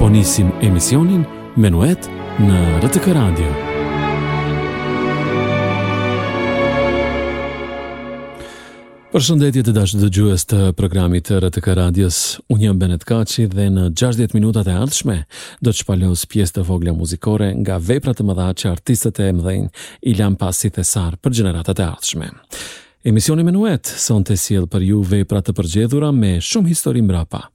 Po nisim emisionin Menuet në RTK Radio. Përshëndetje të dashur dëgjues të programit të RTK Radios, unë jam Benet Kaçi dhe në 60 minutat e ardhshme do të shpalos pjesë të vogla muzikore nga vepra të mëdha që artistët e mëdhenj i lanë pas si thesar për gjeneratat e ardhshme. Emisioni Menuet sonte sjell për ju vepra të përgjedhura me shumë histori mbrapa.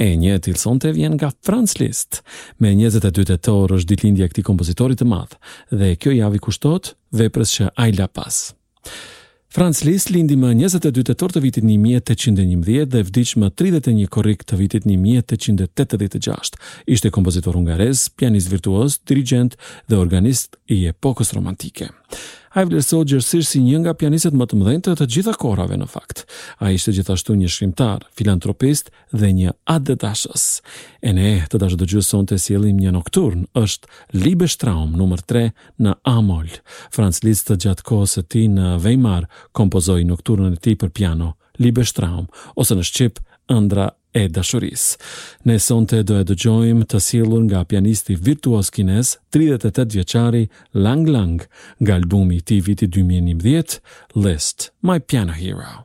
E një e tillë sonte vjen nga Franz Liszt. Më njëzet e dy tetor është ditëlindja e këtij kompozitori të madh dhe kjo javë i kushtohet veprës që ai la pas. Franz Liszt lindi më njëzet e dy tetor të vitit një mijë e tetëqind e njëmbëdhjetë dhe vdiq më tridhjetë e një korrik të vitit një mijë e tetëqind e tetëdhjetë e gjashtë. Ishte kompozitor hungarez, pianist virtuoz, dirigjent dhe organist i epokës romantike. Ai vlerësohet gjerësisht si një nga pianistët më të mëdhenj të të gjitha kohërave në fakt. Ai ishte gjithashtu një shkrimtar, filantropist dhe një atdhedashës. E ne, të dashur dëgjues, sonte sjellim një nokturn, është Liebestraum numër 3 në A mol. Franz Liszt gjatë kohës së tij në Weimar kompozoi nokturnën e tij për piano, Liebestraum, ose në shqip Ëndra e dashurisë. Ne sonte do e dëgjojmë të sjellur nga pianisti virtuoz kinez, tridhjetë e tetë vjeçari Lang Lang, nga albumi i tij viti dy mijë e njëmbëdhjetë, Liszt, My Piano Hero.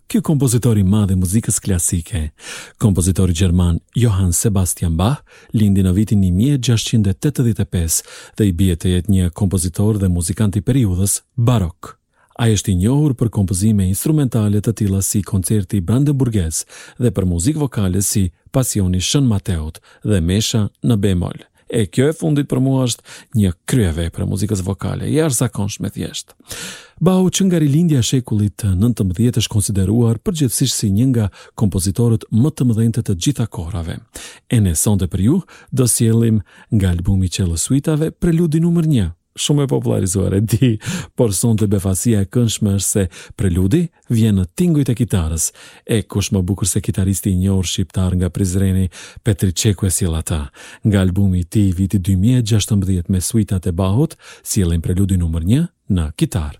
Ky kompozitor i madh i muzikës klasike, kompozitori gjerman Johann Sebastian Bach, lindi në vitin një mijë e gjashtëqind e tetëdhjetë e pesë dhe i bie të jetë një kompozitor dhe muzikant i periudhës barok. Ai është i njohur për kompozime instrumentale të tilla si Koncerti Brandenburgez dhe për muzikë vokale si Pasioni i Shën Mateut dhe Mesha në B mol. E kjo e fundit për mua është një kryevepër e muzikës vokale, e jashtëzakonshme thjesht. Bahu që nga rilindja e shekullit të 19 është konsideruar përgjithësisht si një nga kompozitorët më të mëdhenj të të gjitha kohërave. E ne sonte për ju do sjellim nga albumi i çello suitave preludi numër 1, Shumë e popullarizuar, e di, por sonte befasia e këndshme është se Preludi vjen në tingujt e kitarës. E kush më bukur se kitaristi i njohur shqiptar nga Prizreni, Petrit Çeku e sjell atë. Nga albumi i tij i vitit dy mijë e gjashtëmbëdhjetë me suitat e Bahut, sjellim Preludin numër një në kitarë.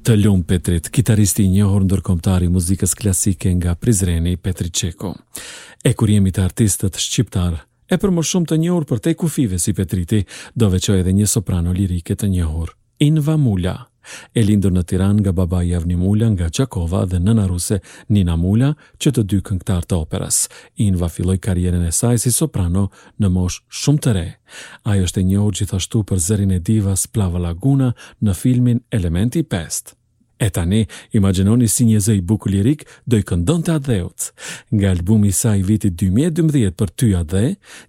Të lumtë Petrit, kitaristi i njohur ndërkombëtar i muzikës klasike nga Prizreni, Petrit Çeku. E kur jemi te artistët shqiptarë, e për më shumë të njohur përtej kufijve si Petriti, do veçoj edhe një soprano lirike të njohur, Inva Mula. E lindur në Tiranë nga babai Avni Mula nga Gjakova dhe nëna ruse Nina Mula, që të dy këngëtarë të operas. Inva filloi karrierën e saj si soprano në moshë shumë të re. Ajo është e njohur gjithashtu për zërin e divas Plava Laguna në filmin Elementi i pestë. E tani, imagjinoni si një zë i bukur lirik do i këndonte atdheut. Nga albumi i saj i vitit dy mijë e dymbëdhjetë Për ty atdhe,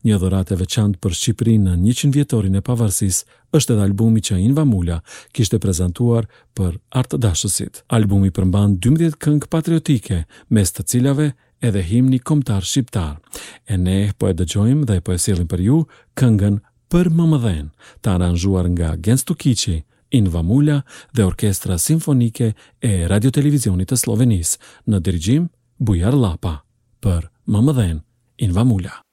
një dhuratë e veçantë për Shqipërinë në njëqind vjetorin e pavarësisë është edhe albumi që Inva Mula kishte prezantuar për artëdashësit. Albumi përmban dymbëdhjetë këngë patriotike, mes të cilave edhe himni kombëtar shqiptar. E ne po e dëgjojmë dhe po e sjellim për ju këngën Për Mëmëdhen, të aranzhuar nga Genc Tukiqi, Inva Mula dhe Orkestra Simfonike e Radiotelevizionit të Sllovenisë, në dirigjim Bujar Llapaj. Për Mëmëdhen, Inva Mula.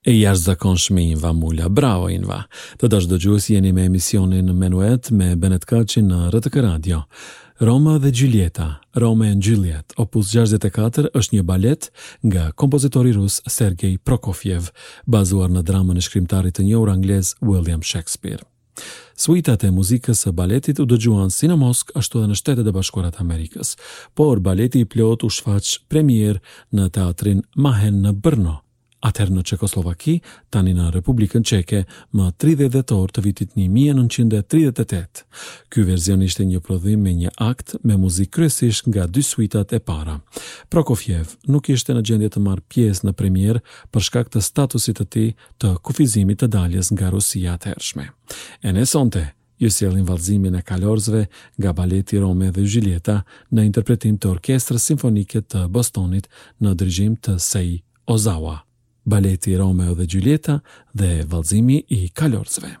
E jashtëzakonshme Inva Mula. Bravo Inva. Të dashur dëgjues jeni me emisionin Menuet me Benet Kaçin në RTK Radio. Romeo dhe Gjuljeta, Romeo and Juliet, opus 64 është një balet nga kompozitori rus Sergei Prokofiev, bazuar në dramën e shkrimtarit të njohur anglez William Shakespeare. Suitat e muzikës së baletit u dëgjuan si në Moskë ashtu edhe në Shtetet e Bashkuara të Amerikës, por baleti i plotë u shfaq premierë në Teatrin Mahen në Brno, atëherë në Çekosllovaki, tani në Republikën Çeke, më tridhjetë dhjetor të vitit një mijë e nëntëqind e tridhjetë e tetë. Ky version ishte një prodhim me një akt me muzikë kryesisht nga dy suitat e para. Prokofjev nuk ishte në gjendje të marrë pjesë në premierë për shkak të statusit të tij të kufizimit të daljes nga Rusia e atëhershme. E ne sonte, ju sjellim vallëzimin e Kalorësve nga baleti Romeo dhe Gjuljeta në interpretim të Orkestrës Simfonike të Bostonit në dirigjim të Seiji Ozawa. Baleti Romeo dhe Gjuljeta dhe vallëzimi i Kalorësve.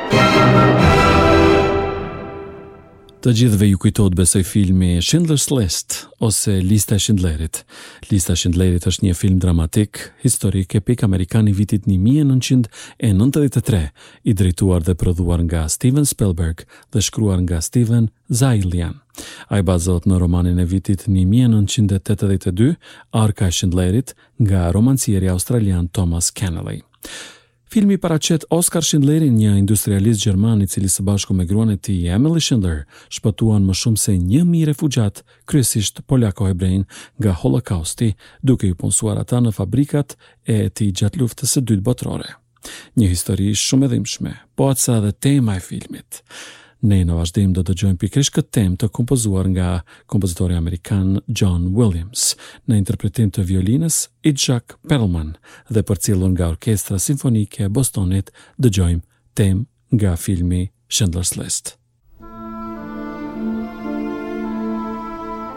Të gjithëve ju kujtohet besoj filmi Schindler's List ose Lista e Schindlerit. Lista e Schindlerit është një film dramatik, historik, epik amerikan i vitit 1993, i drejtuar dhe prodhuar nga Steven Spielberg dhe shkruar nga Steven Zaillian. Ai bazohet në romanin e vitit 1982, Arka e Schindlerit, nga romancieri australian Thomas Keneally. Filmi paraqet Oskar Shindlerin, një industrialist gjerman i cili së bashku me gruan e tij, Emily Schindler, shpëtuan më shumë se një mijë refugjatë, kryesisht polako-hebrenj, nga Holokausti, duke i punësuar ata në fabrikat e tij gjatë Luftës së Dytë Botërore. Një histori shumë e dhimbshme, po aq sa edhe tema e filmit. Ne në vazhdim do dëgjojmë pikërisht këtë temë të kompozuar nga kompozitori amerikan John Williams, në interpretim të violinës Itzhak Perlman dhe përcjellur nga Orkestra Simfonike e Bostonit, dëgjojmë temë nga filmi Schindler's List.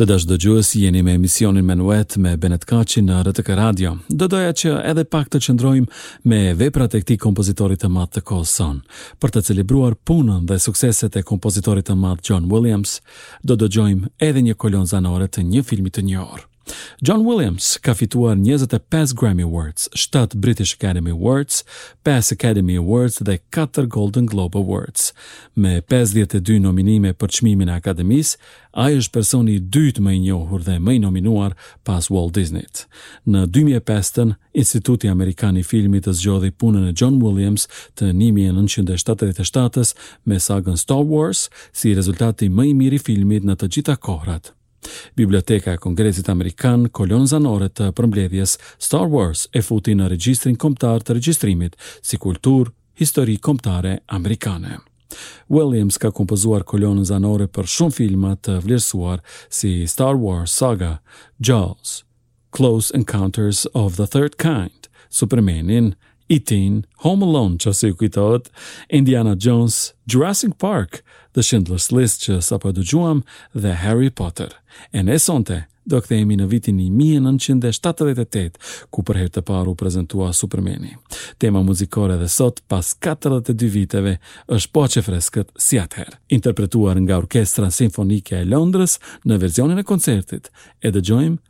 Të dashur dëgjues, jeni me emisionin Menuet me Benet Kaci në RTK Radio. Do doja që edhe pak të qëndrojmë me veprat e këtij kompozitorit të madh të kohës sonë. Për të celebruar punën dhe sukseset e kompozitorit të madh John Williams, do dëgjojmë edhe një kolonë zanore të një filmi të njohur. John Williams ka fituar 25 Grammy Awards, 7 British Academy Awards, 5 Academy Awards dhe 4 Golden Globe Awards. Me 52 nominime për çmimin e Akademisë, ai është personi i dytë më i njohur dhe më i nominuar pas Walt Disney-t. Në 2005-ën, Instituti Amerikan i Filmit zgjodhi punën e John Williams të 1977-s me sagën Star Wars si rezultati më i mirë i filmit në të gjitha kohrat. Biblioteka e Kongresit Amerikan kolonë zanore të përmbledhjes Star Wars e futi në Regjistrin Kombëtar të Regjistrimit si kulturë histori kombëtare amerikane. Williams ka kompozuar kolonën zanore për shumë filma të vlerësuar si Star Wars Saga, Jaws, Close Encounters of the Third Kind, Supermanin, E.T.-in, Home Alone nëse ju kujtohet, Indiana Jones, Jurassic Park, The Schindler's List që sapo e dëgjuam dhe Harry Potter. E ne sonte do kthehemi në vitin 1978, ku për herë të parë u prezantua Supermani. Tema muzikore dhe sot pas 42 viteve është po aq e freskët si atëherë. Interpretuar nga Orkestra Simfonike e Londrës në versionin e koncertit, e dëgjojmë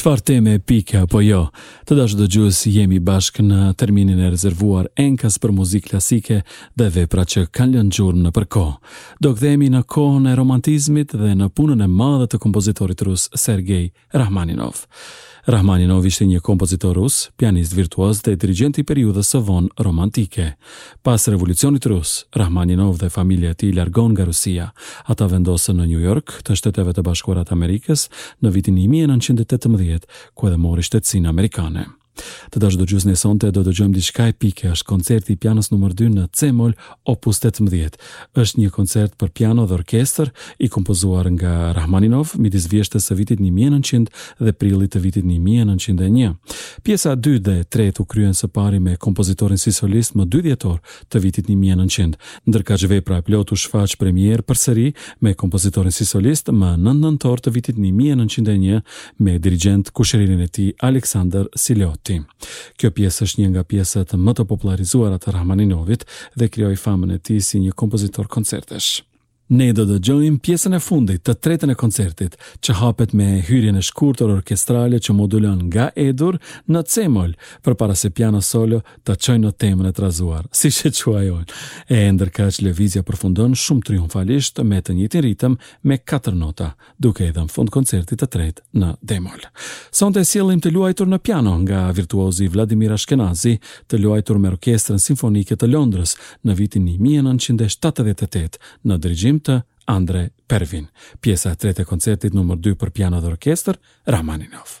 Çfarë teme epike apo jo? Të dashur dëgjues, jemi bashkë në terminin e rezervuar enkas për muzikë klasike dhe vepra që kanë lënë gjurmë nëpër kohë. Do kthehemi në kohën e romantizmit dhe në punën e madhe të kompozitorit rus Sergei Rahmaninov. Rahmaninov ishte një kompozitor rus, pianist virtuoz dhe dirigjent i periudhës së vonë romantike. Pas revolucionit rus, Rahmaninov dhe familja e tij largohen nga Rusia. Ata vendosen në New York, të Shteteve të Bashkuara të Amerikës, në vitin një mijë e nëntëqind e tetëmbëdhjetë, ku edhe mori shtetësinë amerikane. Të dashur dëgjues ne sonte do dëgjojmë diçka epike, është koncerti i pianos numër 2 në C-mol Opus 18. është një koncert për piano dhe orkestër i kompozuar nga Rahmaninov midis vjeshtës së vitit 1900 dhe prillit të vitit 1901. Pjesa e dytë dhe e tretë u kryen së pari me kompozitorin si solist më 2 dhjetor të vitit një mijë e nëntëqind. Ndërkaq vepra e plotë u shfaq premierë përsëri me kompozitorin si solist më nëntë nëntor të vitit një mijë e nëntëqind e një me dirigjent kushëririn e tij Aleksandër Silotti. Kjo pjesë është një nga pjesat më të popullarizuara të Rahmaninovit dhe krijoi famën e tij si një kompozitor koncertesh. Ne do dëgjojmë pjesën e fundit, të tretën e koncertit, që hapet me hyrjen e shkurtër orkestrale që modulon nga E-dur në C-mol, përpara se piano solo ta çojë në temën e trazuar, siç e quaj unë. E ndërkaq lëvizja përfundon shumë triumfalisht me të njëjtin ritëm me katër nota, duke i dhënë fund koncertit të tretë në D-mol. Sonte e sjellim të luajtur në piano nga virtuozi Vladimir Ashkenazi, të luajtur me Orkestrën Simfonike të Londrës në vitin 1978 në dirigjim të Andre Previn, pjesa e tretë e koncertit numër dy për piano dhe orkestër, Rahmaninov.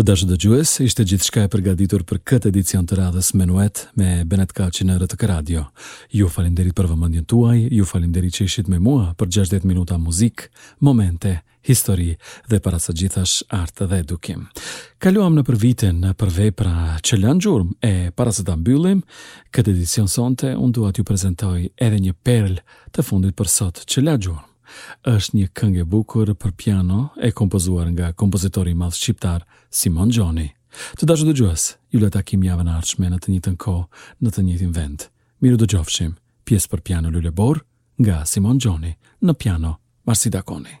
Të dashur dëgjues, ishte gjithçka e përgatitur për këtë edicion të radhës Menuet me Benet Kaci në RTK Radio. Ju faleminderit për vëmendjen tuaj, ju faleminderit që ishit me mua për 60 minuta muzikë, momente, histori dhe para së gjithash art dhe edukim. Kaluam nëpër vite, nëpër vepra që lanë gjurmë e para se ta mbyllim, këtë edicion sonte unë dua t'ju prezantoj edhe një perlë të fundit për sot që la gjurmë. është një këngë e bukur për piano e kompozuar nga kompozitori i madh shqiptar Simon Gjoni. Të dashur dëgjues, ju lë takim javën e ardhshme në të njëjtën kohë, në të njëjtin vend. Mirudëgjofshim. Pjesë për piano Luleborë nga Simon Gjoni, në piano Marsida Koni.